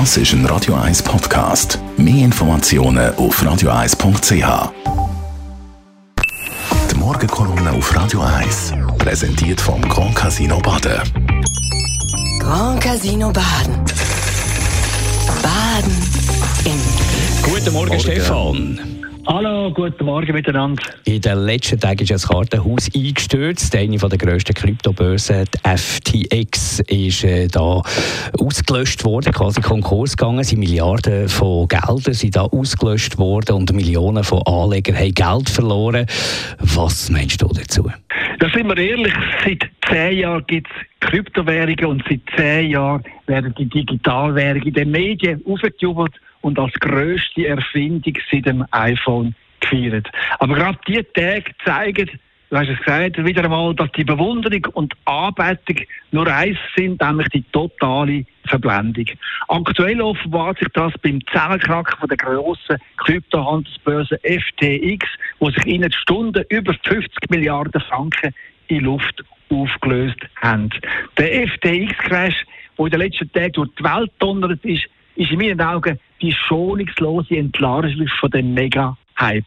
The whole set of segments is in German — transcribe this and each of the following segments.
Das ist ein Radio 1 Podcast. Mehr Informationen auf radio1.ch. Die Morgenkolumne auf Radio 1 präsentiert vom Grand Casino Baden. Grand Casino Baden. Baden im Guten Morgen, Stefan. Hallo, guten Morgen miteinander. In den letzten Tagen ist das Kartenhaus eingestürzt. Eine der grössten Kryptobörsen, die FTX, ist äh, da ausgelöscht worden, quasi Konkurs gegangen. Sie Milliarden von Geldern sind da ausgelöscht worden und Millionen von Anlegern haben Geld verloren. Was meinst du dazu? Da sind wir ehrlich, seit zehn Jahren gibt es Kryptowährungen und seit zehn Jahren werden die Digitalwährungen in den Medien aufgejubelt und als grösste Erfindung seit dem iPhone gefeiert. Aber gerade diese Tage zeigen, du hast es gesagt, wieder einmal, dass die Bewunderung und Anbetung nur eins sind, nämlich die totale Verblendung. Aktuell offenbart sich das beim Zusammenkrack von der grossen Kryptohandelsbörse FTX, wo sich in Stunden über 50 Milliarden Franken in Luft aufgelöst haben. Der FTX-Crash, der in den letzten Tagen durch die Welt donnert ist, ist in meinen Augen die schonungslose Entlarvung von dem Mega-Hype.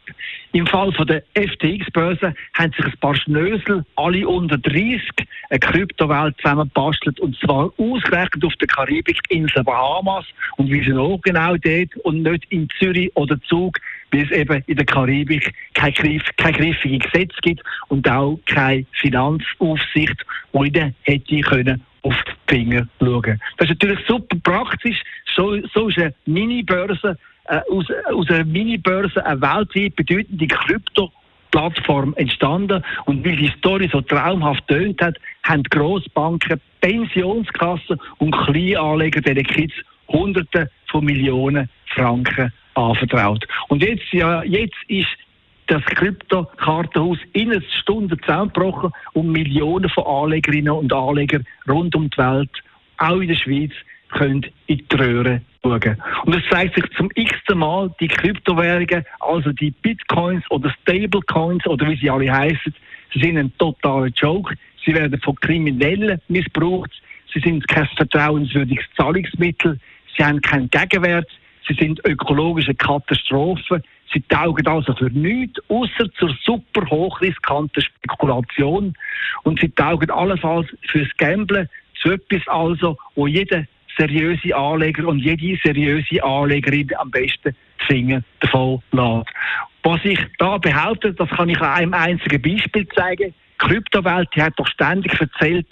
Im Fall von der FTX-Börse haben sich ein paar Schnösel, alle unter 30, eine Kryptowelt zusammengebastelt und zwar ausgerechnet auf der Karibikinsel Bahamas und wie auch genau dort und nicht in Zürich oder Zug, weil es eben in der Karibik kein, Griff, kein griffiges Gesetz gibt und auch keine Finanzaufsicht, die ihnen hätte können auf die Finger schauen. Das ist natürlich super praktisch. So, so ist eine Mini-Börse, äh, aus, aus einer Mini-Börse eine weltweit bedeutende Krypto- Plattform entstanden. Und weil die Story so traumhaft tönt hat, haben Grossbanken, Pensionskassen und Kleinanleger den Kids Hunderte von Millionen Franken anvertraut. Und jetzt, ja, jetzt ist das Krypto-Kartenhaus in einer Stunde zusammengebrochen und Millionen von Anlegerinnen und Anlegern rund um die Welt, auch in der Schweiz, können in die Röhre schauen. Und es zeigt sich zum x-ten Mal, die Kryptowährungen, also die Bitcoins oder Stablecoins oder wie sie alle heißen, sie sind ein totaler Joke. Sie werden von Kriminellen missbraucht. Sie sind kein vertrauenswürdiges Zahlungsmittel. Sie haben keinen Gegenwert. Sie sind ökologische Katastrophen. Sie taugen also für nichts, außer zur super hochriskanten Spekulation. Und sie taugen allenfalls fürs Gamblen, zu etwas also, wo jeder seriöse Anleger und jede seriöse Anlegerin am besten die Finger davon lässt. Was ich da behaupte, das kann ich an einem einzigen Beispiel zeigen. Die Kryptowelt die hat doch ständig erzählt,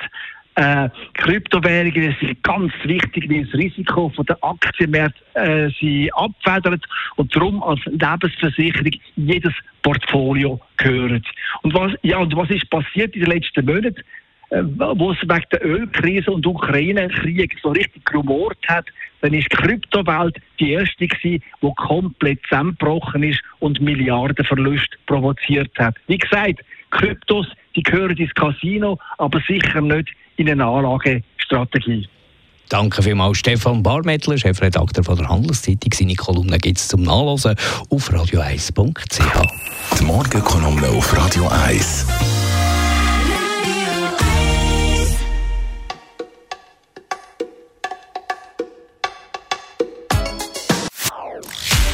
äh, Kryptowährungen sind ganz wichtig, weil das Risiko von der Aktienmärkte äh, sie abfedert und darum als Lebensversicherung jedes Portfolio gehört. Und was, ja, und was ist passiert in den letzten Monaten? Äh, wo es wegen der Ölkrise und Ukraine-Krieg so richtig gerumort hat, dann ist die Kryptowelt die erste gewesen, die komplett zusammengebrochen ist und Milliardenverluste provoziert hat. Wie gesagt, Kryptos, die gehören ins Casino, aber sicher nicht in eine Anlagestrategie. Danke vielmals, Stefan Barmettler, Chefredakteur von der Handelszeitung. Seine Kolumne gibt es zum Nachlesen auf radio1.ch. Die Morgenkolumne auf Radio 1.